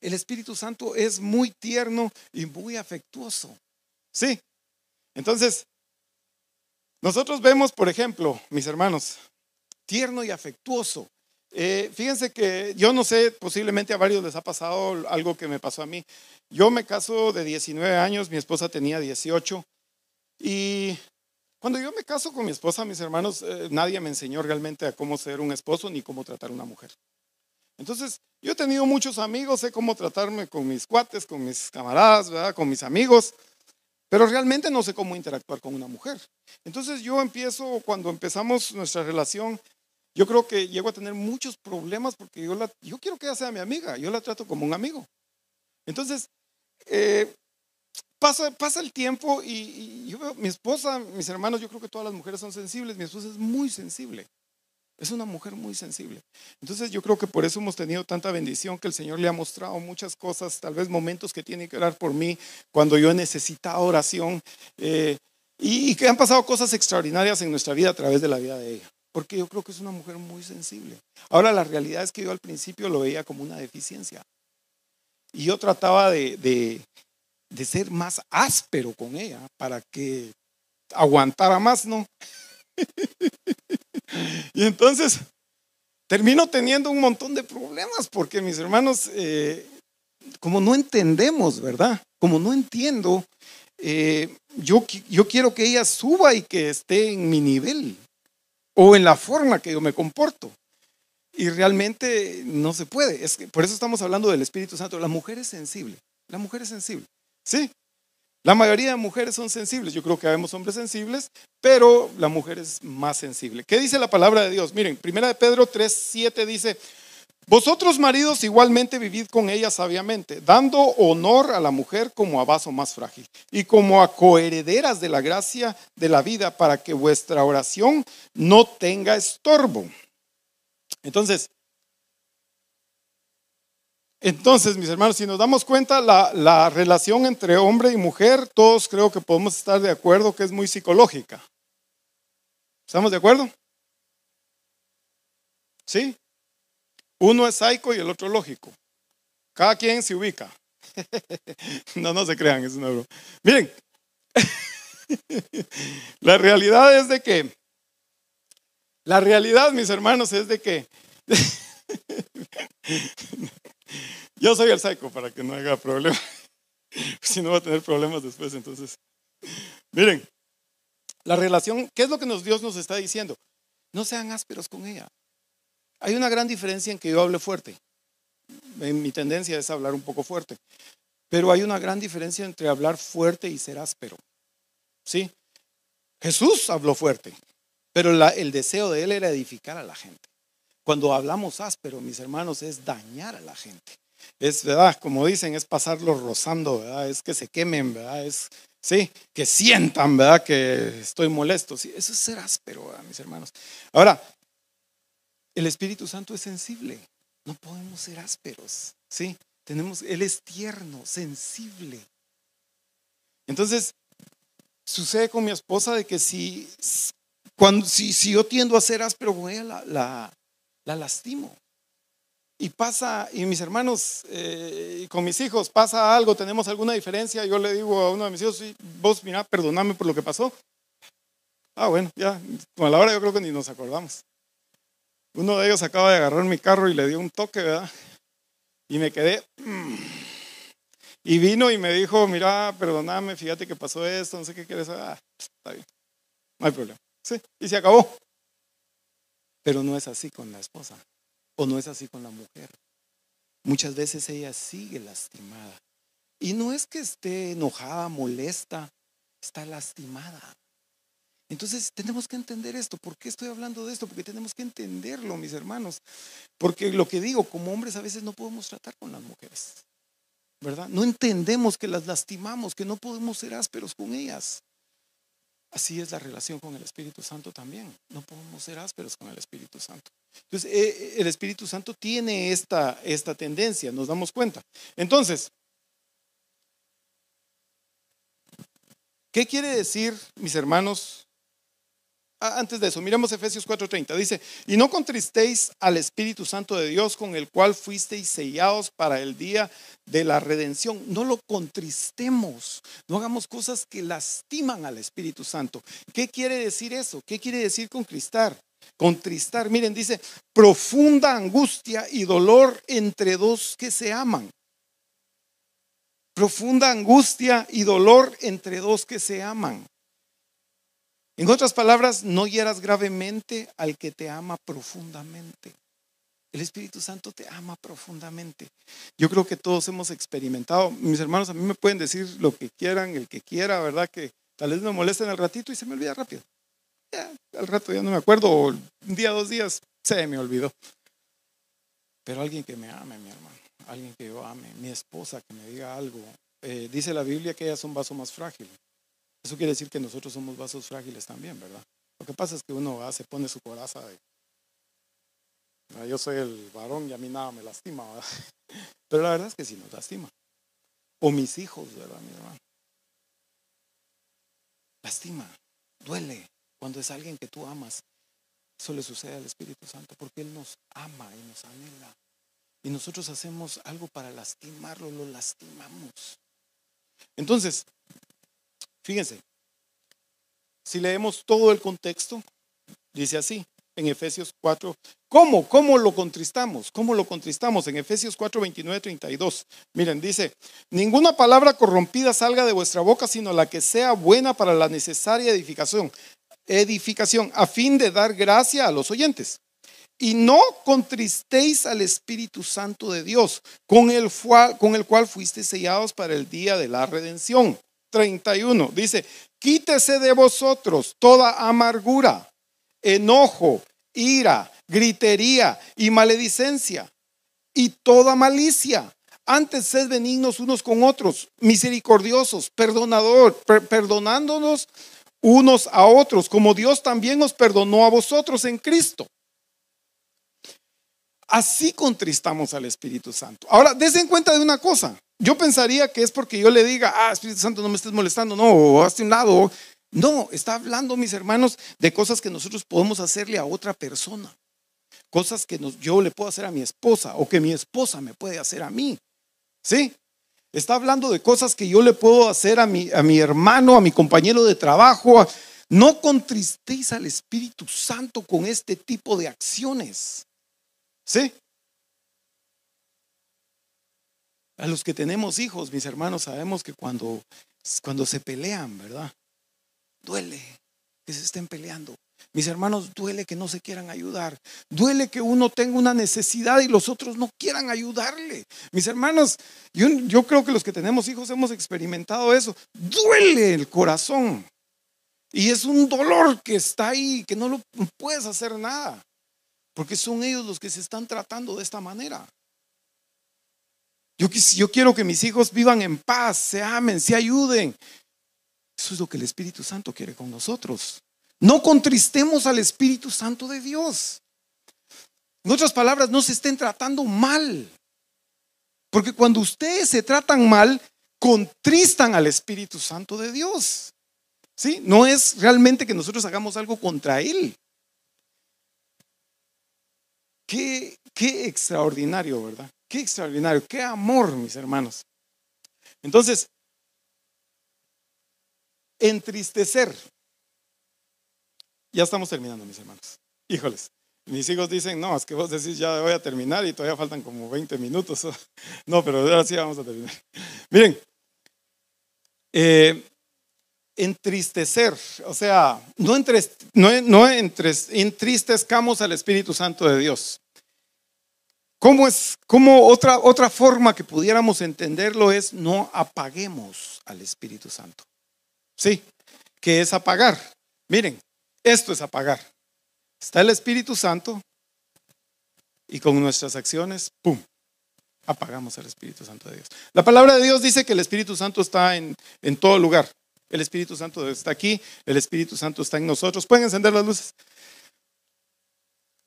El Espíritu Santo es muy tierno y muy afectuoso. Sí. Entonces, nosotros vemos, por ejemplo, mis hermanos, tierno y afectuoso. Eh, fíjense que yo no sé, posiblemente a varios les ha pasado algo que me pasó a mí. Yo me caso de 19 años, mi esposa tenía 18 y cuando yo me caso con mi esposa, mis hermanos, eh, nadie me enseñó realmente a cómo ser un esposo ni cómo tratar a una mujer. Entonces, yo he tenido muchos amigos, sé cómo tratarme con mis cuates, con mis camaradas, con mis amigos, pero realmente no sé cómo interactuar con una mujer. Entonces yo empiezo, cuando empezamos nuestra relación, yo creo que llego a tener muchos problemas porque yo, la, yo quiero que ella sea mi amiga, yo la trato como un amigo. Entonces, eh, pasa, pasa el tiempo y, y yo veo, mi esposa, mis hermanos, yo creo que todas las mujeres son sensibles, mi esposa es muy sensible. Es una mujer muy sensible. Entonces yo creo que por eso hemos tenido tanta bendición que el Señor le ha mostrado muchas cosas, tal vez momentos que tiene que orar por mí cuando yo he necesitado oración eh, y, que han pasado cosas extraordinarias en nuestra vida a través de la vida de ella. Porque yo creo que es una mujer muy sensible. Ahora la realidad es que yo al principio lo veía como una deficiencia. Y yo trataba de, de ser más áspero con ella para que aguantara más, ¿no? y entonces termino teniendo un montón de problemas porque mis hermanos, eh, como no entendemos, ¿verdad? Como no entiendo, eh, yo, yo quiero que ella suba y que esté en mi nivel o en la forma que yo me comporto. Y realmente no se puede. Es que por eso estamos hablando del Espíritu Santo. La mujer es sensible. La mujer es sensible. Sí, la mayoría de mujeres son sensibles. Yo creo que vemos hombres sensibles, pero la mujer es más sensible. ¿Qué dice la palabra de Dios? Miren, primera de Pedro 3, 7 dice, vosotros maridos igualmente vivid con ella sabiamente, dando honor a la mujer como a vaso más frágil y como a coherederas de la gracia de la vida para que vuestra oración no tenga estorbo. Entonces, Entonces, mis hermanos, si nos damos cuenta, la, la, relación entre hombre y mujer, todos creo que podemos estar de acuerdo que es muy psicológica. ¿Estamos de acuerdo? ¿Sí? Uno es psico y el otro lógico. Cada quien se ubica. no, no se crean, es una broma. Miren, la realidad es de que, la realidad, mis hermanos, es de que yo soy el psycho para que no haya problema. si no va a tener problemas después, entonces. Miren, la relación, ¿qué es lo que nos, Dios nos está diciendo? No sean ásperos con ella. Hay una gran diferencia en que yo hable fuerte. Mi tendencia es hablar un poco fuerte. Pero hay una gran diferencia entre hablar fuerte y ser áspero. ¿Sí? Jesús habló fuerte, pero el deseo de él era edificar a la gente. Cuando hablamos áspero, mis hermanos, es dañar a la gente. Es, ¿verdad? Como dicen, es pasarlo rozando, ¿verdad? Es que se quemen, ¿verdad? Es, sí, que sientan, ¿verdad? Que estoy molesto. Sí, eso es ser áspero, mis hermanos. Ahora, el Espíritu Santo es sensible. No podemos ser ásperos, ¿sí? Tenemos, Él es tierno, sensible. Entonces, sucede con mi esposa de que si, cuando, si, si yo tiendo a ser áspero con ella, la, la, lastimo. Y pasa, y mis hermanos, eh, y con mis hijos, pasa algo, tenemos alguna diferencia, yo le digo a uno de mis hijos, vos, mira, perdóname por lo que pasó. Ah, bueno, ya, con la hora yo creo que ni nos acordamos. Uno de ellos acaba de agarrar mi carro y le dio un toque, ¿verdad? Y me quedé. Mm". Y vino y me dijo, mira, perdóname, fíjate que pasó esto, no sé qué quieres. Ah, está bien, no hay problema. Sí, y se acabó. Pero no es así con la esposa, o no es así con la mujer. Muchas veces ella sigue lastimada. Y no es que esté enojada, molesta, está lastimada. Entonces tenemos que entender esto. ¿Por qué estoy hablando de esto? Porque tenemos que entenderlo, mis hermanos. Porque lo que digo, como hombres a veces no podemos tratar con las mujeres. ¿Verdad? No entendemos que las lastimamos, que no podemos ser ásperos con ellas. Así es la relación con el Espíritu Santo también. No podemos ser ásperos con el Espíritu Santo. Entonces, eh, el Espíritu Santo tiene esta, esta tendencia, nos damos cuenta. Entonces, ¿qué quiere decir, mis hermanos, antes de eso, miremos Efesios 4:30. Dice, y no contristéis al Espíritu Santo de Dios con el cual fuisteis sellados para el día de la redención. No lo contristemos, no hagamos cosas que lastiman al Espíritu Santo. ¿Qué quiere decir eso? ¿Qué quiere decir contristar? Contristar, miren, dice, profunda angustia y dolor entre dos que se aman. Profunda angustia y dolor entre dos que se aman. En otras palabras, no hieras gravemente al que te ama profundamente. El Espíritu Santo te ama profundamente. Yo creo que todos hemos experimentado, mis hermanos a mí me pueden decir lo que quieran, el que quiera, ¿verdad? Que tal vez me molesten al ratito y se me olvida rápido. Al rato ya no me acuerdo, o un día, dos días, se me olvidó. Pero alguien que me ame, mi hermano, alguien que yo ame, mi esposa que me diga algo. Eh, dice la Biblia que ella es un vaso más frágil. Eso quiere decir que nosotros somos vasos frágiles también, ¿verdad? Lo que pasa es que uno se pone su coraza de, yo soy el varón y a mí nada me lastima, ¿verdad? Pero la verdad es que sí nos lastima. O mis hijos, ¿verdad, mi hermano? Lastima, duele cuando es alguien que tú amas. Eso le sucede al Espíritu Santo porque Él nos ama y nos anhela. Y nosotros hacemos algo para lastimarlo, lo lastimamos. Entonces, Fíjense, si leemos todo el contexto, dice así, en Efesios 4. ¿Cómo? ¿Cómo lo contristamos? ¿Cómo lo contristamos? En Efesios 4, 29, 32. Miren, dice, ninguna palabra corrompida salga de vuestra boca, sino la que sea buena para la necesaria edificación, edificación, a fin de dar gracia a los oyentes. Y no contristéis al Espíritu Santo de Dios, con el, con el cual fuiste sellados para el día de la redención. 31. Dice, quítese de vosotros toda amargura, enojo, ira, gritería y maledicencia y toda malicia. Antes sed benignos unos con otros, misericordiosos, perdonador, perdonándonos unos a otros, como Dios también os perdonó a vosotros en Cristo. Así contristamos al Espíritu Santo. Ahora, des en cuenta de una cosa. Yo pensaría que es porque yo le diga, ah, Espíritu Santo, no me estés molestando, no, o hazte un lado. No, está hablando, mis hermanos, de cosas que nosotros podemos hacerle a otra persona. Cosas que yo le puedo hacer a mi esposa o que mi esposa me puede hacer a mí. ¿Sí? Está hablando de cosas que yo le puedo hacer a mi, a mi hermano, a mi compañero de trabajo. No contristéis al Espíritu Santo con este tipo de acciones. ¿Sí? A los que tenemos hijos, mis hermanos, sabemos que cuando, cuando se pelean, ¿verdad? Duele que se estén peleando. Mis hermanos, duele que no se quieran ayudar. Duele que uno tenga una necesidad y los otros no quieran ayudarle. Mis hermanos, yo, yo creo que los que tenemos hijos hemos experimentado eso. Duele el corazón. Y es un dolor que está ahí, que no lo puedes hacer nada. Porque son ellos los que se están tratando de esta manera. Yo, yo quiero que mis hijos vivan en paz, se amen, se ayuden. Eso es lo que el Espíritu Santo quiere con nosotros. No contristemos al Espíritu Santo de Dios. En otras palabras, no se estén tratando mal. Porque cuando ustedes se tratan mal, contristan al Espíritu Santo de Dios. ¿Sí? No es realmente que nosotros hagamos algo contra Él. Qué, extraordinario, ¿verdad? Qué extraordinario, qué amor, mis hermanos. Entonces, entristecer. Ya estamos terminando, mis hermanos. Híjoles, mis hijos dicen, no, es que vos decís ya voy a terminar y todavía faltan como 20 minutos. No, pero ahora sí vamos a terminar. Miren, eh, entristecer, o sea, no, no, entristezcamos al Espíritu Santo de Dios. ¿Cómo es, cómo otra, otra forma que pudiéramos entenderlo es no apaguemos al Espíritu Santo? Sí, que es apagar. Miren, esto es apagar. Está el Espíritu Santo y con nuestras acciones, ¡pum! Apagamos al Espíritu Santo de Dios. La palabra de Dios dice que el Espíritu Santo está en, en todo lugar. El Espíritu Santo está aquí, el Espíritu Santo está en nosotros. ¿Pueden encender las luces?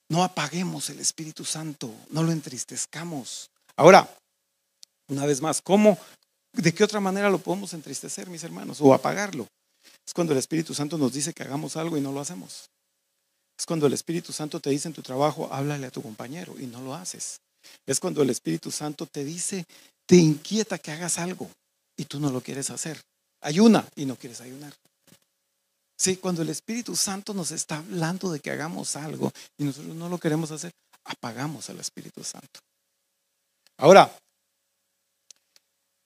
No apaguemos el Espíritu Santo, no lo entristezcamos. Ahora, una vez más, ¿cómo? ¿De qué otra manera lo podemos entristecer, mis hermanos? O apagarlo. Es cuando el Espíritu Santo nos dice que hagamos algo y no lo hacemos. Es cuando el Espíritu Santo te dice en tu trabajo, háblale a tu compañero y no lo haces. Es cuando el Espíritu Santo te dice, te inquieta que hagas algo y tú no lo quieres hacer ayuna y no quieres ayunar. Sí, cuando el Espíritu Santo nos está hablando de que hagamos algo y nosotros no lo queremos hacer, apagamos al Espíritu Santo. Ahora,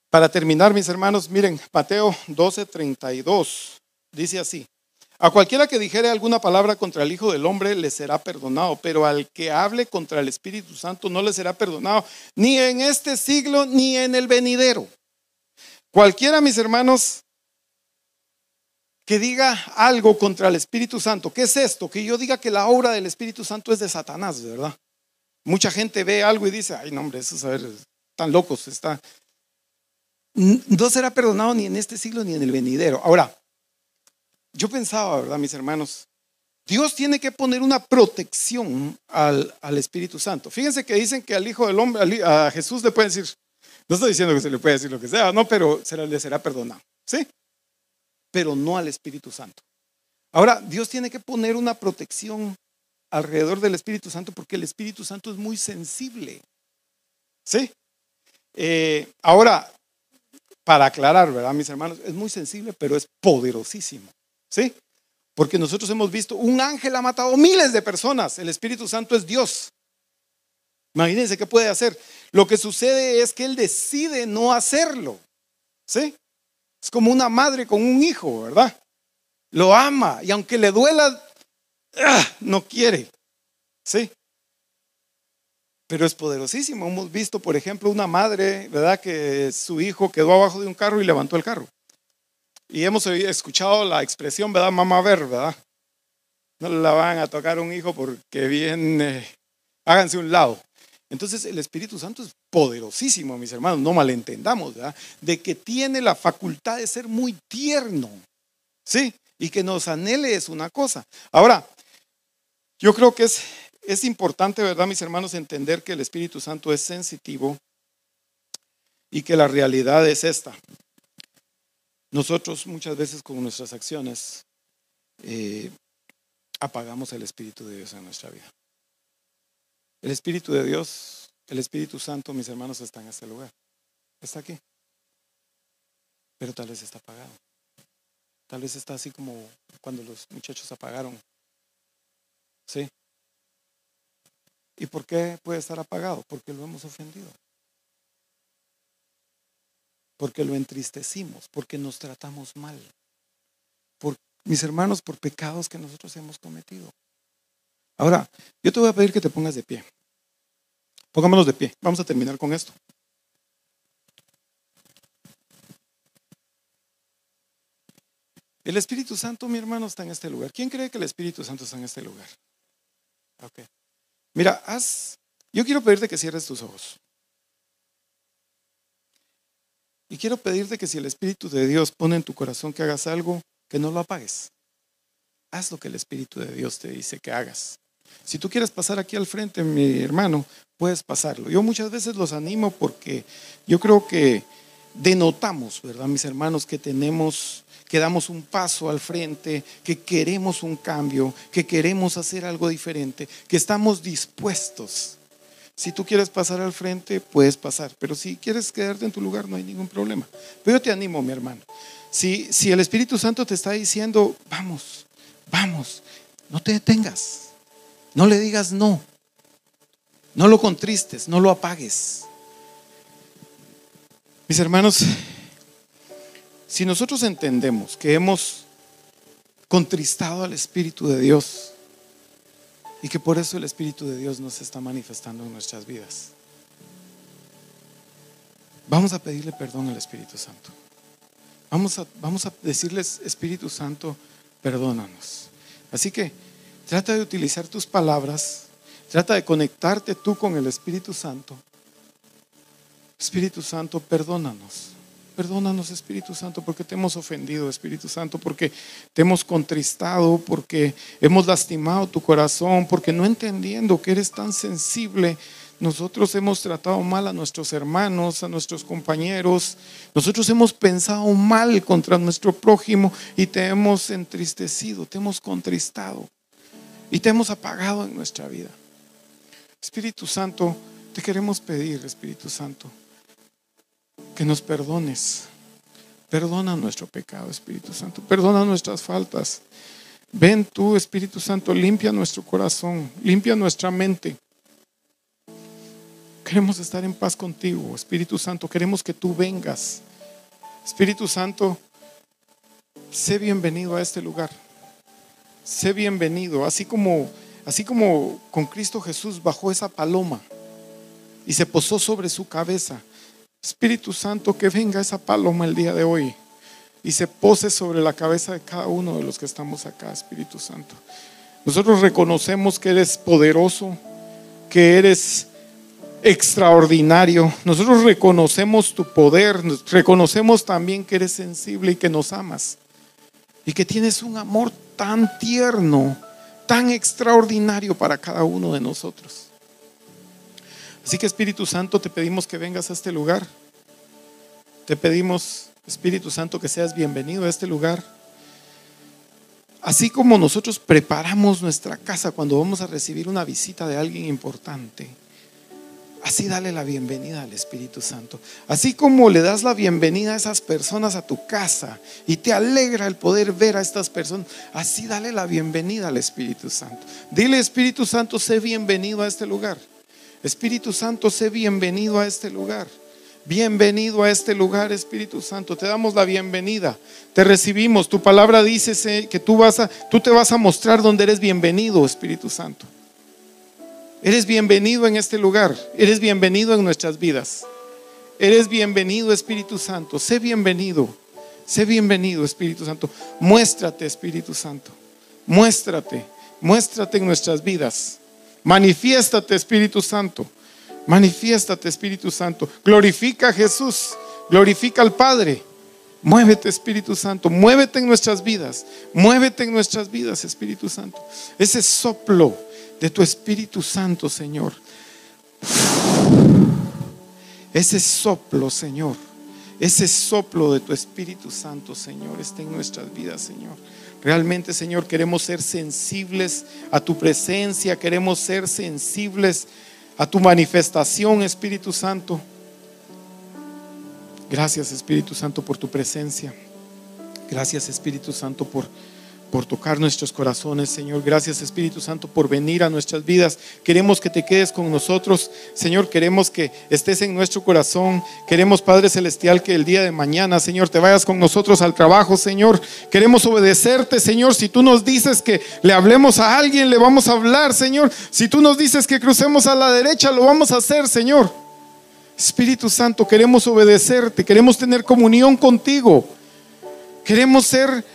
para terminar, mis hermanos, miren, Mateo 12:32 dice así: A cualquiera que dijere alguna palabra contra el Hijo del Hombre le será perdonado, pero al que hable contra el Espíritu Santo no le será perdonado, ni en este siglo ni en el venidero. Cualquiera, mis hermanos, que diga algo contra el Espíritu Santo. ¿Qué es esto? Que yo diga que la obra del Espíritu Santo es de Satanás, ¿verdad? Mucha gente ve algo y dice, ay, no, hombre, eso es, a ver, están locos, está. No será perdonado ni en este siglo ni en el venidero. Ahora, yo pensaba, ¿verdad, mis hermanos? Dios tiene que poner una protección al, al Espíritu Santo. Fíjense que dicen que al Hijo del Hombre, a Jesús le pueden decir, no estoy diciendo que se le puede decir lo que sea, no, pero se le será perdonado. ¿Sí? Pero no al Espíritu Santo. Ahora, Dios tiene que poner una protección alrededor del Espíritu Santo porque el Espíritu Santo es muy sensible. ¿Sí? Eh, ahora, para aclarar, ¿verdad, mis hermanos? Es muy sensible, pero es poderosísimo. ¿Sí? Porque nosotros hemos visto, un ángel ha matado miles de personas, el Espíritu Santo es Dios. Imagínense qué puede hacer. Lo que sucede es que Él decide no hacerlo. ¿Sí? Es como una madre con un hijo, ¿verdad? Lo ama y aunque le duela, ¡ah! no quiere. ¿Sí? Pero es poderosísimo. Hemos visto, por ejemplo, una madre, ¿verdad? Que su hijo quedó abajo de un carro y levantó el carro. Y hemos escuchado la expresión, ¿verdad? Mamá ver, ¿verdad? No la van a tocar un hijo porque viene, háganse un lado. Entonces el Espíritu Santo es poderosísimo, mis hermanos, no malentendamos, ¿verdad? De que tiene la facultad de ser muy tierno, ¿sí? Y que nos anhele es una cosa. Ahora, yo creo que es es importante, ¿verdad, mis hermanos, entender que el Espíritu Santo es sensitivo y que la realidad es esta. Nosotros muchas veces con nuestras acciones eh, apagamos el Espíritu de Dios en nuestra vida. El Espíritu de Dios, el Espíritu Santo, mis hermanos, está en este lugar. Está aquí. Pero tal vez está apagado. Tal vez está así como cuando los muchachos apagaron. ¿Sí? ¿Y por qué puede estar apagado? Porque lo hemos ofendido. Porque lo entristecimos, porque nos tratamos mal. Por, mis hermanos, por pecados que nosotros hemos cometido. Ahora, yo te voy a pedir que te pongas de pie. Pongámonos de pie. Vamos a terminar con esto. El Espíritu Santo, mi hermano, está en este lugar. ¿Quién cree que el Espíritu Santo está en este lugar? Ok. Mira, haz. Yo quiero pedirte que cierres tus ojos. Y quiero pedirte que si el Espíritu de Dios pone en tu corazón que hagas algo, que no lo apagues. Haz lo que el Espíritu de Dios te dice que hagas. Si tú quieres pasar aquí al frente, mi hermano, puedes pasarlo. Yo muchas veces los animo porque yo creo que denotamos, ¿verdad, mis hermanos, que tenemos que damos un paso al frente, que queremos un cambio, que queremos hacer algo diferente, que estamos dispuestos. Si tú quieres pasar al frente, puedes pasar, pero si quieres quedarte en tu lugar, no hay ningún problema. Pero yo te animo, mi hermano. Si, si el Espíritu Santo te está diciendo, vamos, vamos, no te detengas, no le digas no, no lo contristes, no lo apagues. Mis hermanos, si nosotros entendemos que hemos contristado al Espíritu de Dios y que por eso el Espíritu de Dios nos está manifestando en nuestras vidas, vamos a pedirle perdón al Espíritu Santo. Vamos a, vamos a decirles, Espíritu Santo, perdónanos. Así que trata de utilizar tus palabras, trata de conectarte tú con el Espíritu Santo. Espíritu Santo, perdónanos. Perdónanos, Espíritu Santo, porque te hemos ofendido, Espíritu Santo, porque te hemos contristado, porque hemos lastimado tu corazón, porque no entendiendo que eres tan sensible, nosotros hemos tratado mal a nuestros hermanos, a nuestros compañeros, nosotros hemos pensado mal contra nuestro prójimo y te hemos entristecido, te hemos contristado y te hemos apagado en nuestra vida. Espíritu Santo, te queremos pedir, Espíritu Santo que nos perdones. Perdona nuestro pecado, Espíritu Santo. Perdona nuestras faltas. Ven tú, Espíritu Santo, limpia nuestro corazón, limpia nuestra mente. Queremos estar en paz contigo, Espíritu Santo. Queremos que tú vengas. Espíritu Santo, sé bienvenido a este lugar. Sé bienvenido, así como así como con Cristo Jesús bajó esa paloma y se posó sobre su cabeza. Espíritu Santo, que venga esa paloma el día de hoy y se pose sobre la cabeza de cada uno de los que estamos acá, Espíritu Santo. Nosotros reconocemos que eres poderoso, que eres extraordinario. Nosotros reconocemos tu poder, reconocemos también que eres sensible y que nos amas y que tienes un amor tan tierno, tan extraordinario para cada uno de nosotros. Así que Espíritu Santo, te pedimos que vengas a este lugar. Te pedimos, Espíritu Santo, que seas bienvenido a este lugar. Así como nosotros preparamos nuestra casa cuando vamos a recibir una visita de alguien importante, así dale la bienvenida al Espíritu Santo. Así como le das la bienvenida a esas personas a tu casa y te alegra el poder ver a estas personas, así dale la bienvenida al Espíritu Santo. Dile, Espíritu Santo, sé bienvenido a este lugar. Espíritu Santo, sé bienvenido a este lugar. Bienvenido a este lugar, Espíritu Santo. Te damos la bienvenida. Te recibimos. Tu palabra dice que tú vas a tú te vas a mostrar donde eres bienvenido, Espíritu Santo. Eres bienvenido en este lugar. Eres bienvenido en nuestras vidas. Eres bienvenido, Espíritu Santo. Sé bienvenido. Sé bienvenido, Espíritu Santo. Muéstrate, Espíritu Santo. Muéstrate. Muéstrate en nuestras vidas. Manifiéstate, Espíritu Santo. Manifiéstate, Espíritu Santo. Glorifica a Jesús. Glorifica al Padre. Muévete, Espíritu Santo. Muévete en nuestras vidas. Muévete en nuestras vidas, Espíritu Santo. Ese soplo de tu Espíritu Santo, Señor. Ese soplo, Señor, ese soplo de tu Espíritu Santo, Señor, está en nuestras vidas, Señor. Realmente, Señor, queremos ser sensibles a tu presencia, queremos ser sensibles a tu manifestación, Espíritu Santo. Gracias, Espíritu Santo, por tu presencia. Gracias, Espíritu Santo, por por tocar nuestros corazones, Señor. Gracias, Espíritu Santo, por venir a nuestras vidas. Queremos que te quedes con nosotros, Señor. Queremos que estés en nuestro corazón. Queremos, Padre Celestial, que el día de mañana, Señor, te vayas con nosotros al trabajo, Señor. Queremos obedecerte, Señor. Si tú nos dices que le hablemos a alguien, le vamos a hablar, Señor. Si tú nos dices que crucemos a la derecha, lo vamos a hacer, Señor. Espíritu Santo, queremos obedecerte, queremos tener comunión contigo. Queremos ser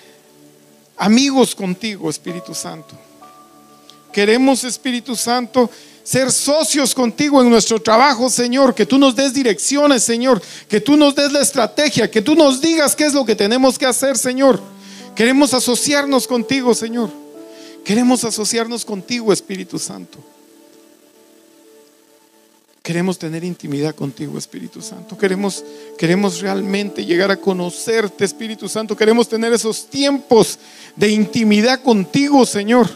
amigos contigo, Espíritu Santo. Queremos, Espíritu Santo, ser socios contigo en nuestro trabajo, Señor. Que tú nos des direcciones, Señor. Que tú nos des la estrategia. Que tú nos digas qué es lo que tenemos que hacer, Señor. Queremos asociarnos contigo, Señor. Queremos asociarnos contigo, Espíritu Santo. Queremos tener intimidad contigo, Espíritu Santo. Queremos, queremos realmente llegar a conocerte, Espíritu Santo. Queremos tener esos tiempos de intimidad contigo, Señor.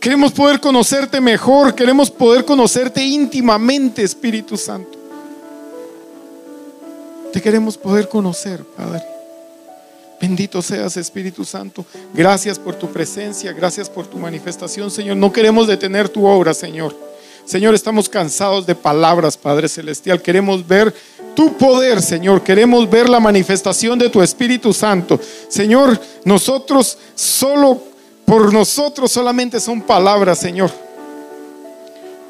Queremos poder conocerte mejor. Queremos poder conocerte íntimamente, Espíritu Santo. Te queremos poder conocer, Padre. Bendito seas, Espíritu Santo. Gracias por tu presencia. Gracias por tu manifestación, Señor. No queremos detener tu obra, Señor. Señor, estamos cansados de palabras, Padre Celestial. Queremos ver tu poder, Señor. Queremos ver la manifestación de tu Espíritu Santo. Señor, nosotros solo, por nosotros solamente son palabras, Señor.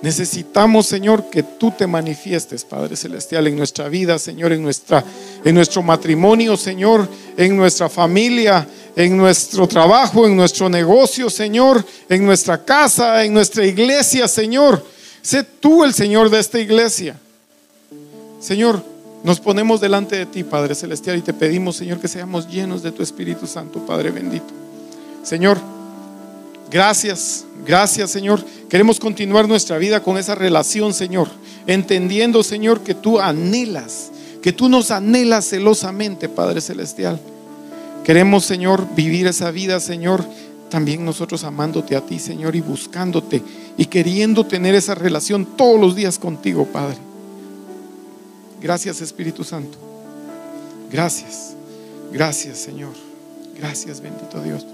Necesitamos, Señor, que tú te manifiestes, Padre Celestial, en nuestra vida, Señor, en, nuestra, en nuestro matrimonio, Señor, en nuestra familia, en nuestro trabajo, en nuestro negocio, Señor, en nuestra casa, en nuestra iglesia, Señor. Sé tú el Señor de esta iglesia. Señor, nos ponemos delante de ti, Padre Celestial, y te pedimos, Señor, que seamos llenos de tu Espíritu Santo, Padre bendito. Señor, gracias, gracias, Señor. Queremos continuar nuestra vida con esa relación, Señor, entendiendo, Señor, que tú anhelas, que tú nos anhelas celosamente, Padre Celestial. Queremos, Señor, vivir esa vida, Señor, también nosotros amándote a ti, Señor, y buscándote y queriendo tener esa relación todos los días contigo, Padre. Gracias, Espíritu Santo. Gracias. Gracias, Señor. Gracias, bendito Dios.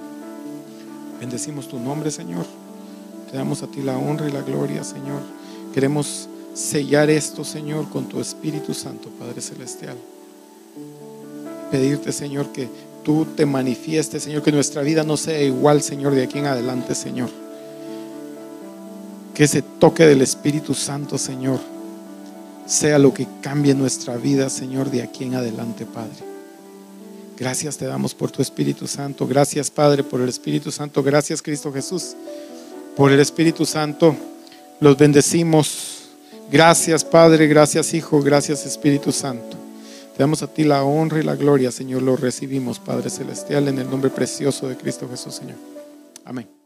Bendecimos tu nombre, Señor. Te damos a ti la honra y la gloria, Señor. Queremos sellar esto, Señor, con tu Espíritu Santo, Padre Celestial. Pedirte, Señor, que tú te manifiestes, Señor, que nuestra vida no sea igual, Señor, de aquí en adelante, Señor. Que ese toque del Espíritu Santo, Señor, sea lo que cambie nuestra vida, Señor, de aquí en adelante, Padre. Gracias te damos por tu Espíritu Santo. Gracias, Padre, por el Espíritu Santo. Gracias, Cristo Jesús, por el Espíritu Santo. Los bendecimos. Gracias, Padre. Gracias, Hijo. Gracias, Espíritu Santo. Te damos a ti la honra y la gloria, Señor. Lo recibimos, Padre Celestial, en el nombre precioso de Cristo Jesús, Señor. Amén.